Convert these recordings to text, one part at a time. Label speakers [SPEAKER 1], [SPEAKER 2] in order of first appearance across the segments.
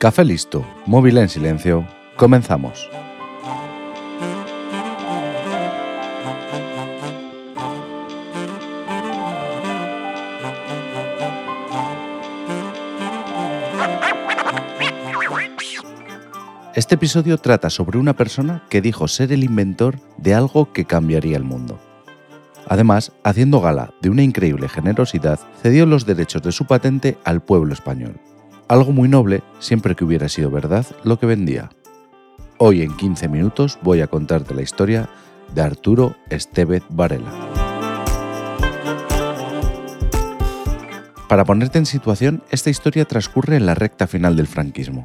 [SPEAKER 1] Café listo, móvil en silencio, comenzamos. Este episodio trata sobre una persona que dijo ser el inventor de algo que cambiaría el mundo. Además, haciendo gala de una increíble generosidad, cedió los derechos de su patente al pueblo español. Algo muy noble siempre que hubiera sido verdad lo que vendía. Hoy en 15 minutos voy a contarte la historia de Arturo Estevez Varela. Para ponerte en situación, esta historia transcurre en la recta final del franquismo.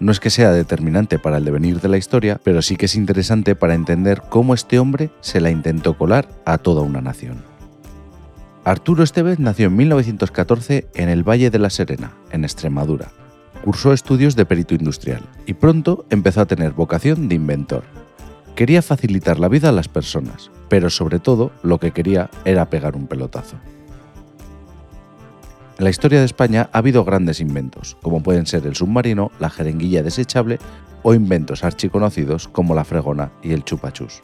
[SPEAKER 1] No es que sea determinante para el devenir de la historia, pero sí que es interesante para entender cómo este hombre se la intentó colar a toda una nación. Arturo Estevez nació en 1914 en el Valle de la Serena, en Extremadura. Cursó estudios de perito industrial y pronto empezó a tener vocación de inventor. Quería facilitar la vida a las personas, pero sobre todo lo que quería era pegar un pelotazo. En la historia de España ha habido grandes inventos, como pueden ser el submarino, la jeringuilla desechable o inventos archiconocidos como la fregona y el chupachus.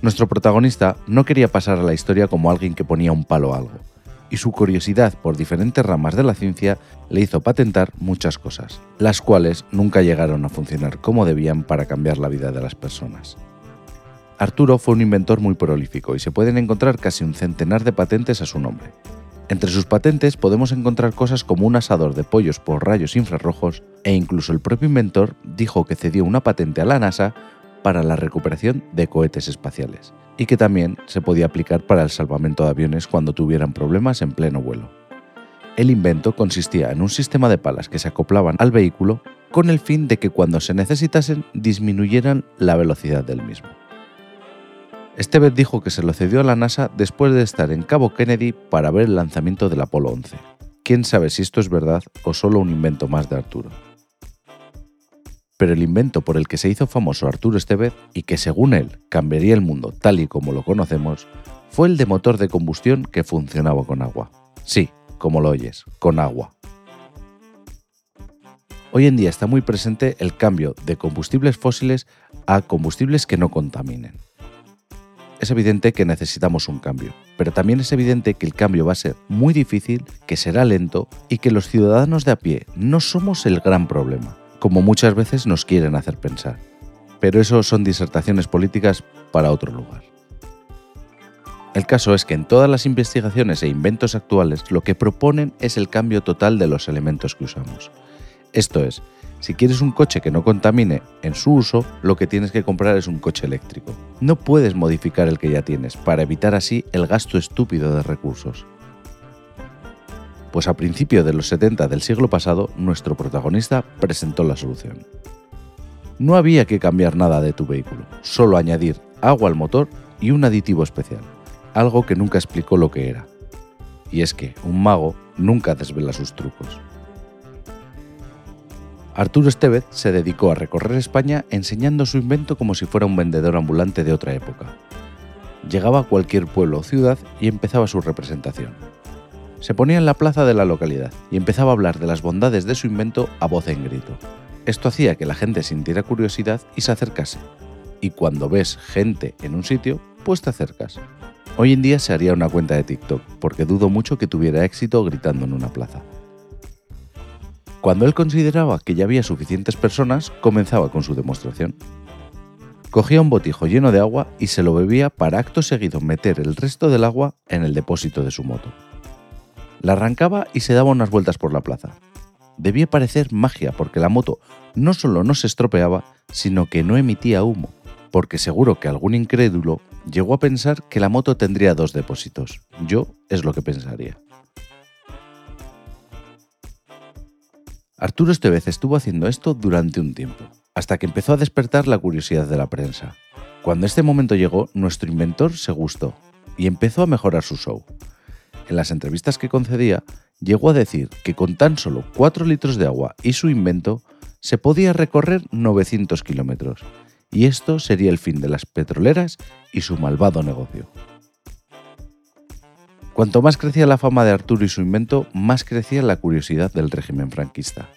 [SPEAKER 1] Nuestro protagonista no quería pasar a la historia como alguien que ponía un palo a algo, y su curiosidad por diferentes ramas de la ciencia le hizo patentar muchas cosas, las cuales nunca llegaron a funcionar como debían para cambiar la vida de las personas. Arturo fue un inventor muy prolífico y se pueden encontrar casi un centenar de patentes a su nombre, entre sus patentes podemos encontrar cosas como un asador de pollos por rayos infrarrojos e incluso el propio inventor dijo que cedió una patente a la NASA para la recuperación de cohetes espaciales y que también se podía aplicar para el salvamento de aviones cuando tuvieran problemas en pleno vuelo. El invento consistía en un sistema de palas que se acoplaban al vehículo con el fin de que cuando se necesitasen disminuyeran la velocidad del mismo. Estevez dijo que se lo cedió a la NASA después de estar en Cabo Kennedy para ver el lanzamiento del Apolo 11. Quién sabe si esto es verdad o solo un invento más de Arturo. Pero el invento por el que se hizo famoso Arturo Estevez y que según él cambiaría el mundo tal y como lo conocemos, fue el de motor de combustión que funcionaba con agua. Sí, como lo oyes, con agua. Hoy en día está muy presente el cambio de combustibles fósiles a combustibles que no contaminen es evidente que necesitamos un cambio, pero también es evidente que el cambio va a ser muy difícil, que será lento y que los ciudadanos de a pie no somos el gran problema, como muchas veces nos quieren hacer pensar. Pero eso son disertaciones políticas para otro lugar. El caso es que en todas las investigaciones e inventos actuales lo que proponen es el cambio total de los elementos que usamos. Esto es, si quieres un coche que no contamine en su uso, lo que tienes que comprar es un coche eléctrico. No puedes modificar el que ya tienes para evitar así el gasto estúpido de recursos. Pues a principios de los 70 del siglo pasado, nuestro protagonista presentó la solución. No había que cambiar nada de tu vehículo, solo añadir agua al motor y un aditivo especial, algo que nunca explicó lo que era. Y es que un mago nunca desvela sus trucos. Arturo Estevez se dedicó a recorrer España enseñando su invento como si fuera un vendedor ambulante de otra época. Llegaba a cualquier pueblo o ciudad y empezaba su representación. Se ponía en la plaza de la localidad y empezaba a hablar de las bondades de su invento a voz en grito. Esto hacía que la gente sintiera curiosidad y se acercase. Y cuando ves gente en un sitio, pues te acercas. Hoy en día se haría una cuenta de TikTok, porque dudo mucho que tuviera éxito gritando en una plaza. Cuando él consideraba que ya había suficientes personas, comenzaba con su demostración. Cogía un botijo lleno de agua y se lo bebía para acto seguido meter el resto del agua en el depósito de su moto. La arrancaba y se daba unas vueltas por la plaza. Debía parecer magia porque la moto no solo no se estropeaba, sino que no emitía humo, porque seguro que algún incrédulo llegó a pensar que la moto tendría dos depósitos. Yo es lo que pensaría. Arturo Estevez estuvo haciendo esto durante un tiempo, hasta que empezó a despertar la curiosidad de la prensa. Cuando este momento llegó, nuestro inventor se gustó y empezó a mejorar su show. En las entrevistas que concedía, llegó a decir que con tan solo 4 litros de agua y su invento, se podía recorrer 900 kilómetros, y esto sería el fin de las petroleras y su malvado negocio. Cuanto más crecía la fama de Arturo y su invento, más crecía la curiosidad del régimen franquista.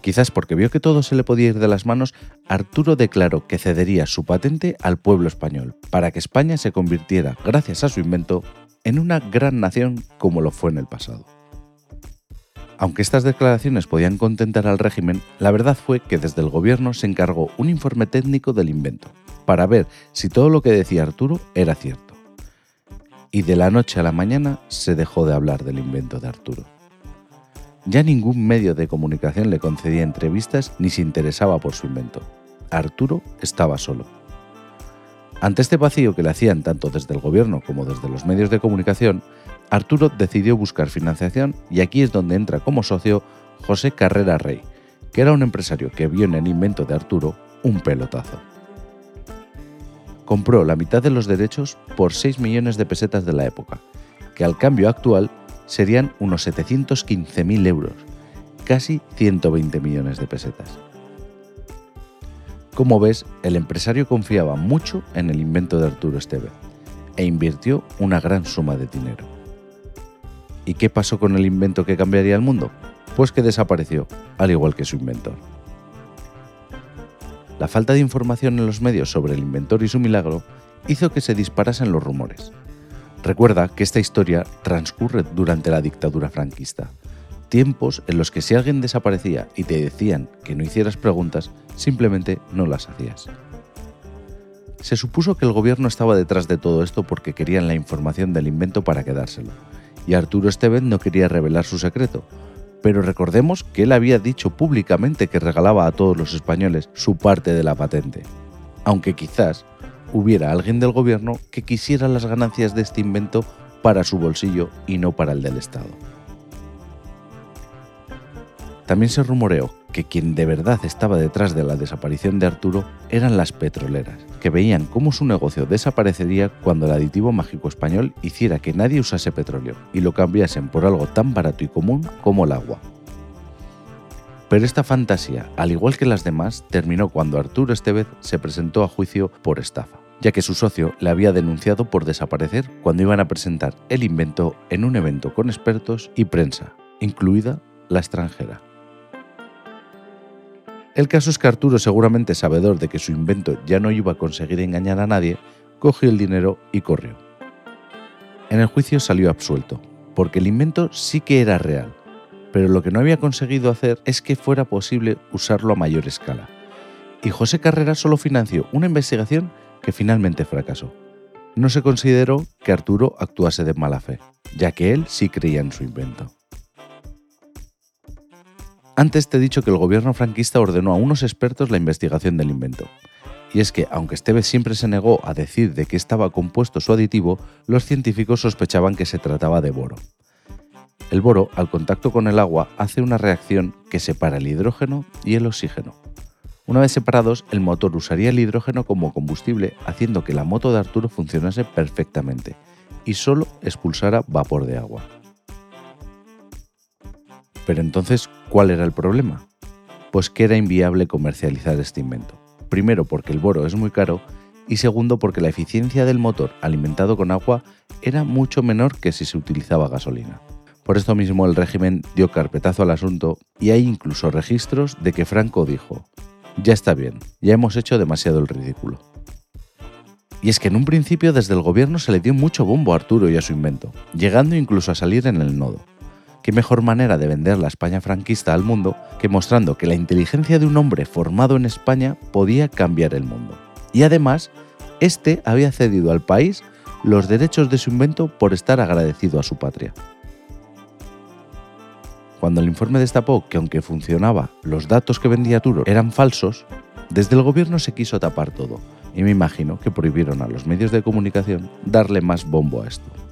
[SPEAKER 1] Quizás porque vio que todo se le podía ir de las manos, Arturo declaró que cedería su patente al pueblo español, para que España se convirtiera, gracias a su invento, en una gran nación como lo fue en el pasado. Aunque estas declaraciones podían contentar al régimen, la verdad fue que desde el gobierno se encargó un informe técnico del invento, para ver si todo lo que decía Arturo era cierto. Y de la noche a la mañana se dejó de hablar del invento de Arturo. Ya ningún medio de comunicación le concedía entrevistas ni se interesaba por su invento. Arturo estaba solo. Ante este vacío que le hacían tanto desde el gobierno como desde los medios de comunicación, Arturo decidió buscar financiación y aquí es donde entra como socio José Carrera Rey, que era un empresario que vio en el invento de Arturo un pelotazo. Compró la mitad de los derechos por 6 millones de pesetas de la época, que al cambio actual serían unos 715.000 euros, casi 120 millones de pesetas. Como ves, el empresario confiaba mucho en el invento de Arturo Esteve e invirtió una gran suma de dinero. ¿Y qué pasó con el invento que cambiaría el mundo? Pues que desapareció, al igual que su inventor. La falta de información en los medios sobre el inventor y su milagro hizo que se disparasen los rumores, Recuerda que esta historia transcurre durante la dictadura franquista, tiempos en los que si alguien desaparecía y te decían que no hicieras preguntas, simplemente no las hacías. Se supuso que el gobierno estaba detrás de todo esto porque querían la información del invento para quedárselo, y Arturo Estevez no quería revelar su secreto, pero recordemos que él había dicho públicamente que regalaba a todos los españoles su parte de la patente, aunque quizás hubiera alguien del gobierno que quisiera las ganancias de este invento para su bolsillo y no para el del Estado. También se rumoreó que quien de verdad estaba detrás de la desaparición de Arturo eran las petroleras, que veían cómo su negocio desaparecería cuando el aditivo mágico español hiciera que nadie usase petróleo y lo cambiasen por algo tan barato y común como el agua. Pero esta fantasía, al igual que las demás, terminó cuando Arturo Estevez se presentó a juicio por estafa, ya que su socio le había denunciado por desaparecer cuando iban a presentar el invento en un evento con expertos y prensa, incluida la extranjera. El caso es que Arturo, seguramente sabedor de que su invento ya no iba a conseguir engañar a nadie, cogió el dinero y corrió. En el juicio salió absuelto, porque el invento sí que era real, pero lo que no había conseguido hacer es que fuera posible usarlo a mayor escala. Y José Carrera solo financió una investigación que finalmente fracasó. No se consideró que Arturo actuase de mala fe, ya que él sí creía en su invento. Antes te he dicho que el gobierno franquista ordenó a unos expertos la investigación del invento. Y es que, aunque Esteves siempre se negó a decir de qué estaba compuesto su aditivo, los científicos sospechaban que se trataba de boro. El boro, al contacto con el agua, hace una reacción que separa el hidrógeno y el oxígeno. Una vez separados, el motor usaría el hidrógeno como combustible, haciendo que la moto de Arturo funcionase perfectamente y solo expulsara vapor de agua. Pero entonces, ¿cuál era el problema? Pues que era inviable comercializar este invento. Primero porque el boro es muy caro y segundo porque la eficiencia del motor alimentado con agua era mucho menor que si se utilizaba gasolina. Por esto mismo el régimen dio carpetazo al asunto y hay incluso registros de que Franco dijo, ya está bien, ya hemos hecho demasiado el ridículo. Y es que en un principio desde el gobierno se le dio mucho bombo a Arturo y a su invento, llegando incluso a salir en el nodo. ¿Qué mejor manera de vender la España franquista al mundo que mostrando que la inteligencia de un hombre formado en España podía cambiar el mundo? Y además, este había cedido al país los derechos de su invento por estar agradecido a su patria. Cuando el informe destapó que aunque funcionaba, los datos que vendía Turo eran falsos, desde el gobierno se quiso tapar todo, y me imagino que prohibieron a los medios de comunicación darle más bombo a esto.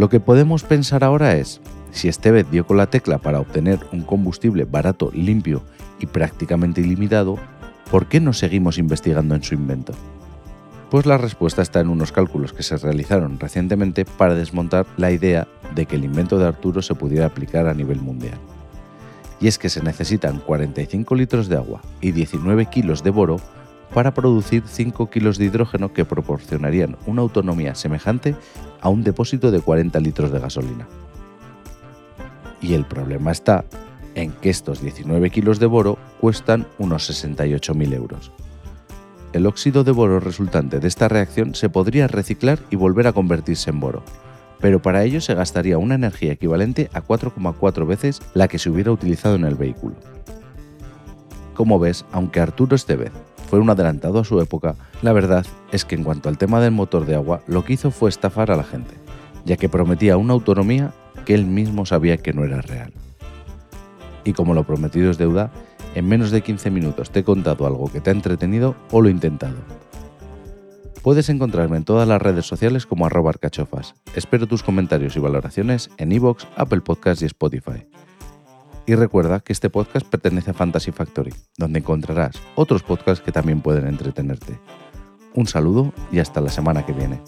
[SPEAKER 1] Lo que podemos pensar ahora es, si Estevez dio con la tecla para obtener un combustible barato, limpio y prácticamente ilimitado, ¿por qué no seguimos investigando en su invento? Pues la respuesta está en unos cálculos que se realizaron recientemente para desmontar la idea de que el invento de Arturo se pudiera aplicar a nivel mundial. Y es que se necesitan 45 litros de agua y 19 kilos de boro para producir 5 kilos de hidrógeno que proporcionarían una autonomía semejante a un depósito de 40 litros de gasolina. Y el problema está en que estos 19 kilos de boro cuestan unos 68.000 euros. El óxido de boro resultante de esta reacción se podría reciclar y volver a convertirse en boro, pero para ello se gastaría una energía equivalente a 4,4 veces la que se hubiera utilizado en el vehículo. Como ves, aunque Arturo Estevez fue un adelantado a su época, la verdad es que en cuanto al tema del motor de agua, lo que hizo fue estafar a la gente, ya que prometía una autonomía que él mismo sabía que no era real. Y como lo prometido es deuda, en menos de 15 minutos te he contado algo que te ha entretenido o lo he intentado. Puedes encontrarme en todas las redes sociales como arroba arcachofas. Espero tus comentarios y valoraciones en iVoox, Apple Podcasts y Spotify. Y recuerda que este podcast pertenece a Fantasy Factory, donde encontrarás otros podcasts que también pueden entretenerte. Un saludo y hasta la semana que viene.